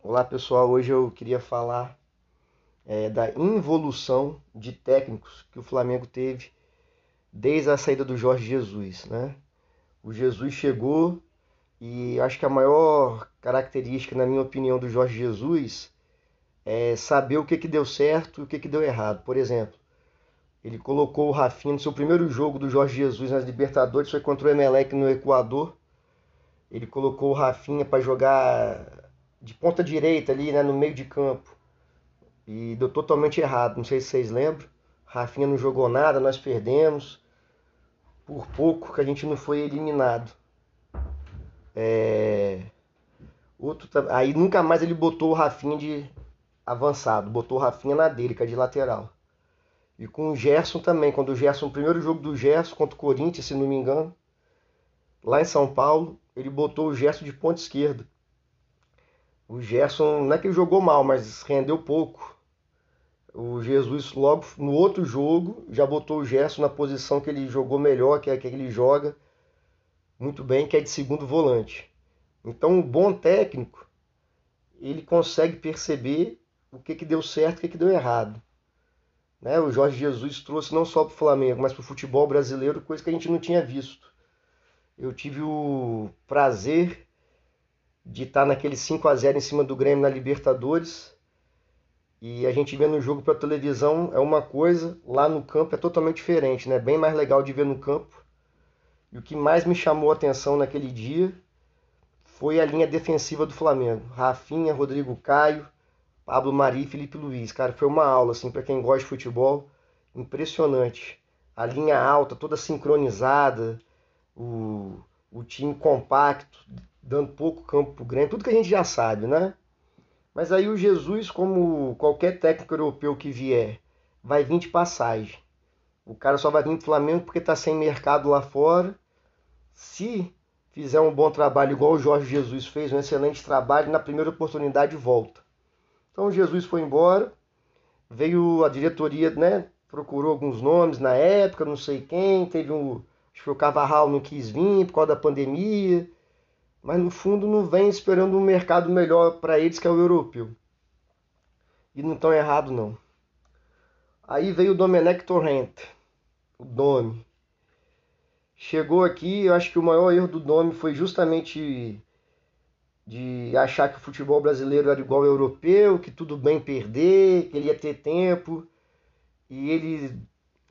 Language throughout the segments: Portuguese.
Olá pessoal, hoje eu queria falar é, da involução de técnicos que o Flamengo teve desde a saída do Jorge Jesus. Né? O Jesus chegou e acho que a maior característica, na minha opinião, do Jorge Jesus é saber o que, que deu certo e o que, que deu errado. Por exemplo, ele colocou o Rafinha no seu primeiro jogo do Jorge Jesus nas Libertadores, foi contra o Emelec no Equador. Ele colocou o Rafinha para jogar de ponta direita ali, né, no meio de campo. E deu totalmente errado, não sei se vocês lembram. Rafinha não jogou nada, nós perdemos. Por pouco que a gente não foi eliminado. É... Outro, aí nunca mais ele botou o Rafinha de avançado, botou o Rafinha na dele, que é de lateral. E com o Gerson também, quando o Gerson, o primeiro jogo do Gerson contra o Corinthians, se não me engano, lá em São Paulo, ele botou o Gerson de ponta esquerda. O Gerson não é que ele jogou mal, mas rendeu pouco. O Jesus logo no outro jogo já botou o Gerson na posição que ele jogou melhor, que é que ele joga muito bem, que é de segundo volante. Então, um bom técnico, ele consegue perceber o que, que deu certo e o que, que deu errado. Né? O Jorge Jesus trouxe não só para o Flamengo, mas para o futebol brasileiro, coisa que a gente não tinha visto. Eu tive o prazer de estar naquele 5 a 0 em cima do Grêmio na Libertadores. E a gente vendo o jogo pela televisão é uma coisa, lá no campo é totalmente diferente, né? Bem mais legal de ver no campo. E o que mais me chamou a atenção naquele dia foi a linha defensiva do Flamengo. Rafinha, Rodrigo Caio, Pablo Mari e Felipe Luiz. Cara, foi uma aula assim para quem gosta de futebol, impressionante. A linha alta, toda sincronizada, o, o time compacto, dando pouco campo pro Grêmio, tudo que a gente já sabe, né? Mas aí o Jesus, como qualquer técnico europeu que vier, vai vir de passagem. O cara só vai vir pro Flamengo porque tá sem mercado lá fora. Se fizer um bom trabalho igual o Jorge Jesus fez, um excelente trabalho, na primeira oportunidade volta. Então Jesus foi embora, veio a diretoria, né? Procurou alguns nomes na época, não sei quem, teve um. Acho que o Cavarral não quis vir por causa da pandemia mas no fundo não vem esperando um mercado melhor para eles que é o europeu. E não estão errado não. Aí veio o Domenech Torrent, o Domi. Chegou aqui, eu acho que o maior erro do Domi foi justamente de achar que o futebol brasileiro era igual ao europeu, que tudo bem perder, que ele ia ter tempo. E ele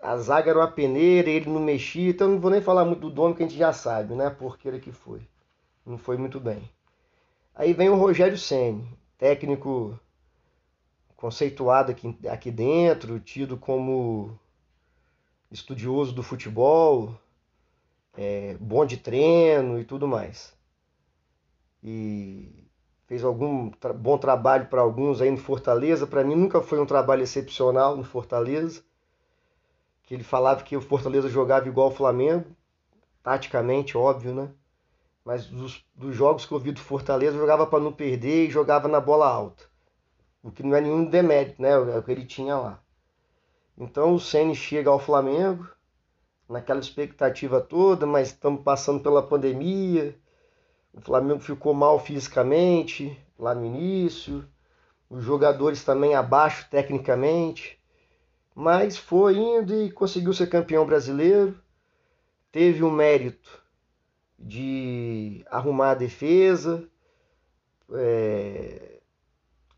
a zaga era uma peneira, ele não mexia, então não vou nem falar muito do Domi que a gente já sabe, né? Porque ele que foi não foi muito bem. Aí vem o Rogério Ceni, técnico conceituado aqui, aqui dentro, tido como estudioso do futebol, é, bom de treino e tudo mais. E fez algum tra bom trabalho para alguns aí no Fortaleza. Para mim nunca foi um trabalho excepcional no Fortaleza. Que ele falava que o Fortaleza jogava igual o Flamengo, taticamente, óbvio, né? Mas dos, dos jogos que eu vi do Fortaleza, jogava para não perder e jogava na bola alta. O que não é nenhum demérito, né? É o que ele tinha lá. Então o Ceni chega ao Flamengo, naquela expectativa toda, mas estamos passando pela pandemia. O Flamengo ficou mal fisicamente lá no início, os jogadores também abaixo tecnicamente, mas foi indo e conseguiu ser campeão brasileiro. Teve um mérito de arrumar a defesa. É,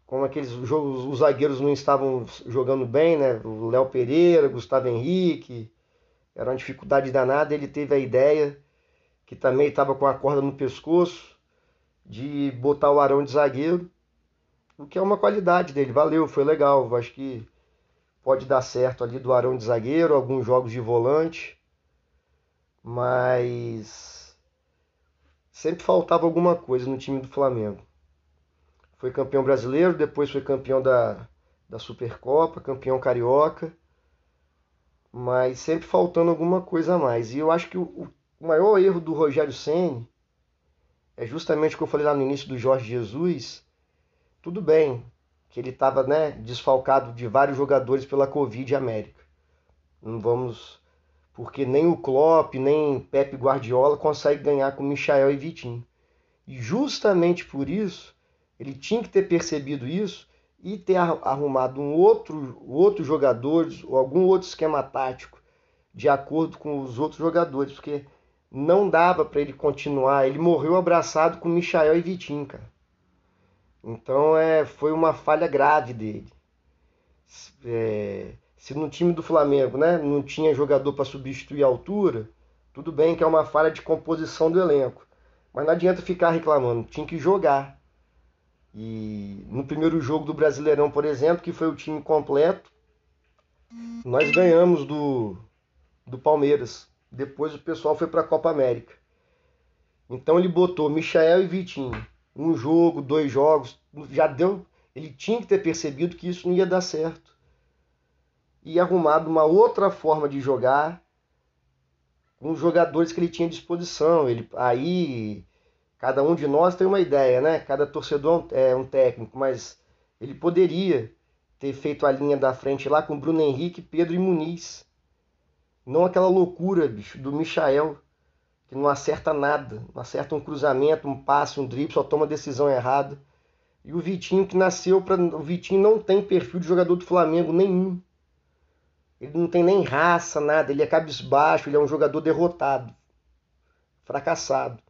como aqueles jogos, os zagueiros não estavam jogando bem, né? O Léo Pereira, Gustavo Henrique, era uma dificuldade danada. Ele teve a ideia, que também estava com a corda no pescoço, de botar o Arão de zagueiro, o que é uma qualidade dele. Valeu, foi legal. Acho que pode dar certo ali do Arão de zagueiro, alguns jogos de volante, mas sempre faltava alguma coisa no time do Flamengo. Foi campeão brasileiro, depois foi campeão da, da Supercopa, campeão carioca, mas sempre faltando alguma coisa a mais. E eu acho que o, o maior erro do Rogério Ceni é justamente o que eu falei lá no início do Jorge Jesus. Tudo bem que ele estava né, desfalcado de vários jogadores pela Covid América. Não vamos porque nem o Klopp, nem Pep Guardiola consegue ganhar com Michael e Vitinho. E justamente por isso Ele tinha que ter percebido isso e ter arrumado um outro, outro jogador ou algum outro esquema tático de acordo com os outros jogadores, porque não dava para ele continuar. Ele morreu abraçado com Michael e Vitinho, cara. Então é, foi uma falha grave dele. É, se no time do Flamengo né, não tinha jogador para substituir a altura, tudo bem que é uma falha de composição do elenco. Mas não adianta ficar reclamando, tinha que jogar. E no primeiro jogo do Brasileirão, por exemplo, que foi o time completo, nós ganhamos do, do Palmeiras. Depois o pessoal foi para a Copa América. Então ele botou Michael e Vitinho. Um jogo, dois jogos, já deu. Ele tinha que ter percebido que isso não ia dar certo. E arrumado uma outra forma de jogar com os jogadores que ele tinha à disposição. Ele, aí cada um de nós tem uma ideia, né? Cada torcedor é um técnico, mas ele poderia ter feito a linha da frente lá com Bruno Henrique, Pedro e Muniz. Não aquela loucura, bicho, do Michael, que não acerta nada. Não acerta um cruzamento, um passe, um drible, só toma decisão errada. E o Vitinho que nasceu para. O Vitinho não tem perfil de jogador do Flamengo nenhum. Ele não tem nem raça, nada. Ele é cabisbaixo, ele é um jogador derrotado, fracassado,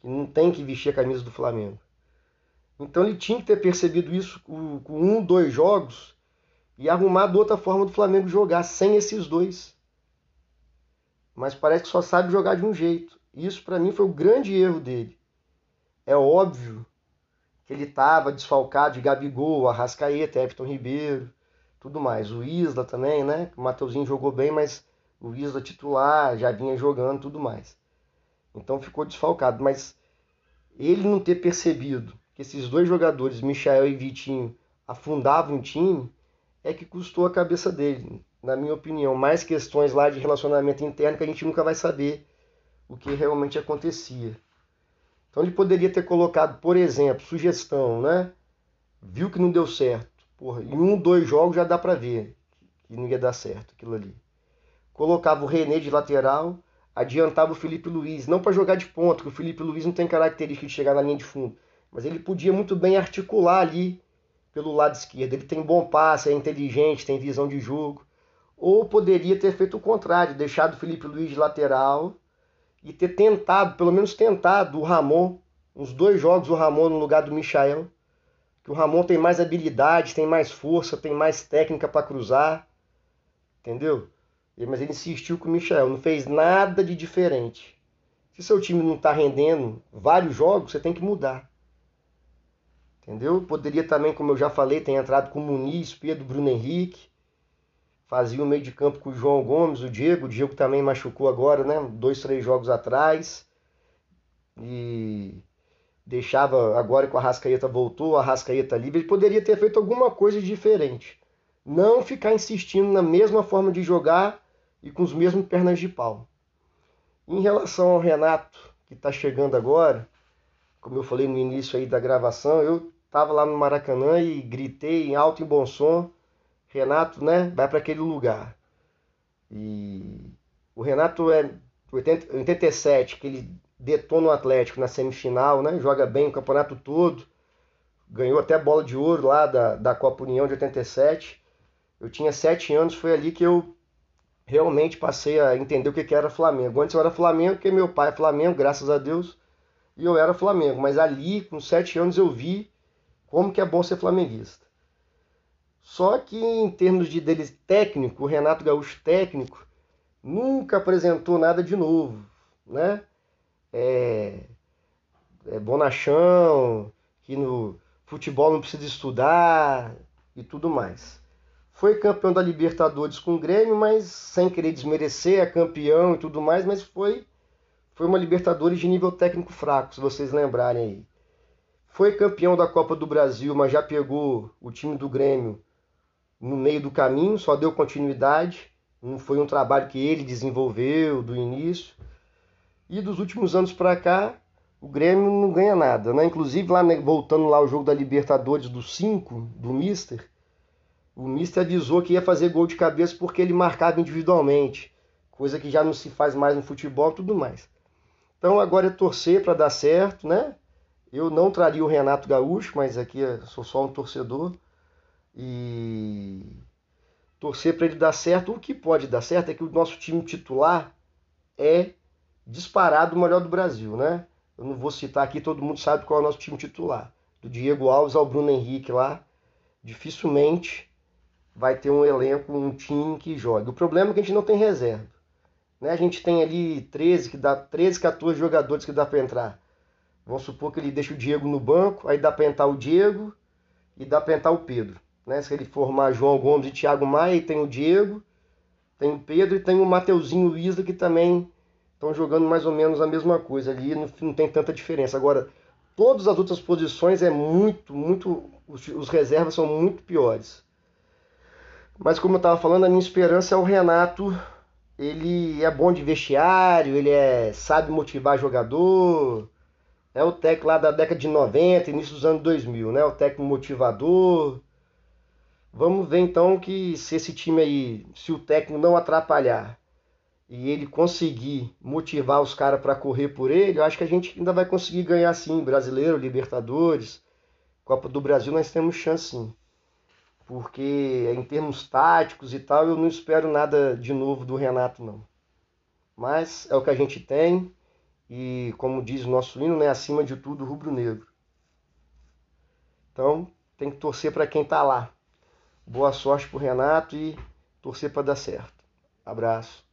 que não tem que vestir a camisa do Flamengo. Então ele tinha que ter percebido isso com um, dois jogos e arrumado outra forma do Flamengo jogar sem esses dois. Mas parece que só sabe jogar de um jeito. Isso para mim foi o grande erro dele. É óbvio que ele estava desfalcado de Gabigol, Arrascaeta, Everton Ribeiro tudo mais. O Isla também, né? O Mateuzinho jogou bem, mas o Isla titular já vinha jogando tudo mais. Então ficou desfalcado. Mas ele não ter percebido que esses dois jogadores, Michael e Vitinho, afundavam o time, é que custou a cabeça dele, na minha opinião. Mais questões lá de relacionamento interno que a gente nunca vai saber o que realmente acontecia. Então ele poderia ter colocado, por exemplo, sugestão, né? Viu que não deu certo Porra, em um, dois jogos já dá pra ver que não ia dar certo aquilo ali. Colocava o René de lateral, adiantava o Felipe Luiz, não para jogar de ponta, que o Felipe Luiz não tem característica de chegar na linha de fundo, mas ele podia muito bem articular ali pelo lado esquerdo. Ele tem bom passe, é inteligente, tem visão de jogo. Ou poderia ter feito o contrário, deixado o Felipe Luiz de lateral e ter tentado, pelo menos tentado, o Ramon, uns dois jogos o Ramon no lugar do Michael, que o Ramon tem mais habilidade, tem mais força, tem mais técnica para cruzar, entendeu? Mas ele insistiu com o Michel, não fez nada de diferente. Se seu time não está rendendo vários jogos, você tem que mudar. Entendeu? Poderia também, como eu já falei, ter entrado com o Muniz, Pedro, Bruno Henrique. Fazia o meio de campo com o João Gomes, o Diego. O Diego também machucou agora, né? Dois, três jogos atrás. E deixava agora que o Arrascaeta voltou, o Arrascaeta livre, ele poderia ter feito alguma coisa diferente. Não ficar insistindo na mesma forma de jogar e com os mesmos pernas de pau. Em relação ao Renato, que está chegando agora, como eu falei no início aí da gravação, eu estava lá no Maracanã e gritei em alto e bom som, Renato, né, vai para aquele lugar. E o Renato é 80, 87, que ele detona o Atlético na semifinal, né? Joga bem o campeonato todo. Ganhou até bola de ouro lá da, da Copa União de 87. Eu tinha sete anos, foi ali que eu realmente passei a entender o que era Flamengo. Antes eu era Flamengo, porque meu pai é Flamengo, graças a Deus, e eu era Flamengo. Mas ali, com sete anos, eu vi como que é bom ser flamenguista. Só que em termos de dele técnico, o Renato Gaúcho técnico, nunca apresentou nada de novo, né? É, é bonachão, que no futebol não precisa estudar e tudo mais. Foi campeão da Libertadores com o Grêmio, mas sem querer desmerecer, é campeão e tudo mais, mas foi, foi uma Libertadores de nível técnico fraco, se vocês lembrarem aí. Foi campeão da Copa do Brasil, mas já pegou o time do Grêmio no meio do caminho, só deu continuidade. Não foi um trabalho que ele desenvolveu do início. E dos últimos anos para cá, o Grêmio não ganha nada, né? Inclusive, lá, né, voltando lá ao jogo da Libertadores do 5, do Mister, o Mister avisou que ia fazer gol de cabeça porque ele marcava individualmente, coisa que já não se faz mais no futebol e tudo mais. Então agora é torcer para dar certo, né? Eu não traria o Renato Gaúcho, mas aqui sou só um torcedor. E torcer para ele dar certo. O que pode dar certo é que o nosso time titular é disparado o melhor do Brasil, né? Eu não vou citar aqui, todo mundo sabe qual é o nosso time titular. Do Diego Alves ao Bruno Henrique lá, dificilmente vai ter um elenco, um time que jogue. O problema é que a gente não tem reserva. Né? A gente tem ali 13, que dá 13, 14 jogadores que dá para entrar. Vamos supor que ele deixa o Diego no banco, aí dá para entrar o Diego e dá para entrar o Pedro. Né? Se ele formar João Gomes e Thiago Maia, tem o Diego, tem o Pedro e tem o Mateuzinho Isla que também estão jogando mais ou menos a mesma coisa ali, não, não tem tanta diferença. Agora, todas as outras posições é muito, muito. Os, os reservas são muito piores. Mas como eu estava falando, a minha esperança é o Renato. Ele é bom de vestiário, ele é sabe motivar jogador. É o técnico lá da década de 90, início dos anos 2000, né? O técnico motivador. Vamos ver então que se esse time aí, se o técnico não atrapalhar e ele conseguir motivar os caras para correr por ele, eu acho que a gente ainda vai conseguir ganhar sim, brasileiro, Libertadores, Copa do Brasil, nós temos chance sim. Porque em termos táticos e tal, eu não espero nada de novo do Renato não. Mas é o que a gente tem e como diz o nosso hino, né, acima de tudo, rubro-negro. Então, tem que torcer para quem está lá. Boa sorte pro Renato e torcer para dar certo. Abraço.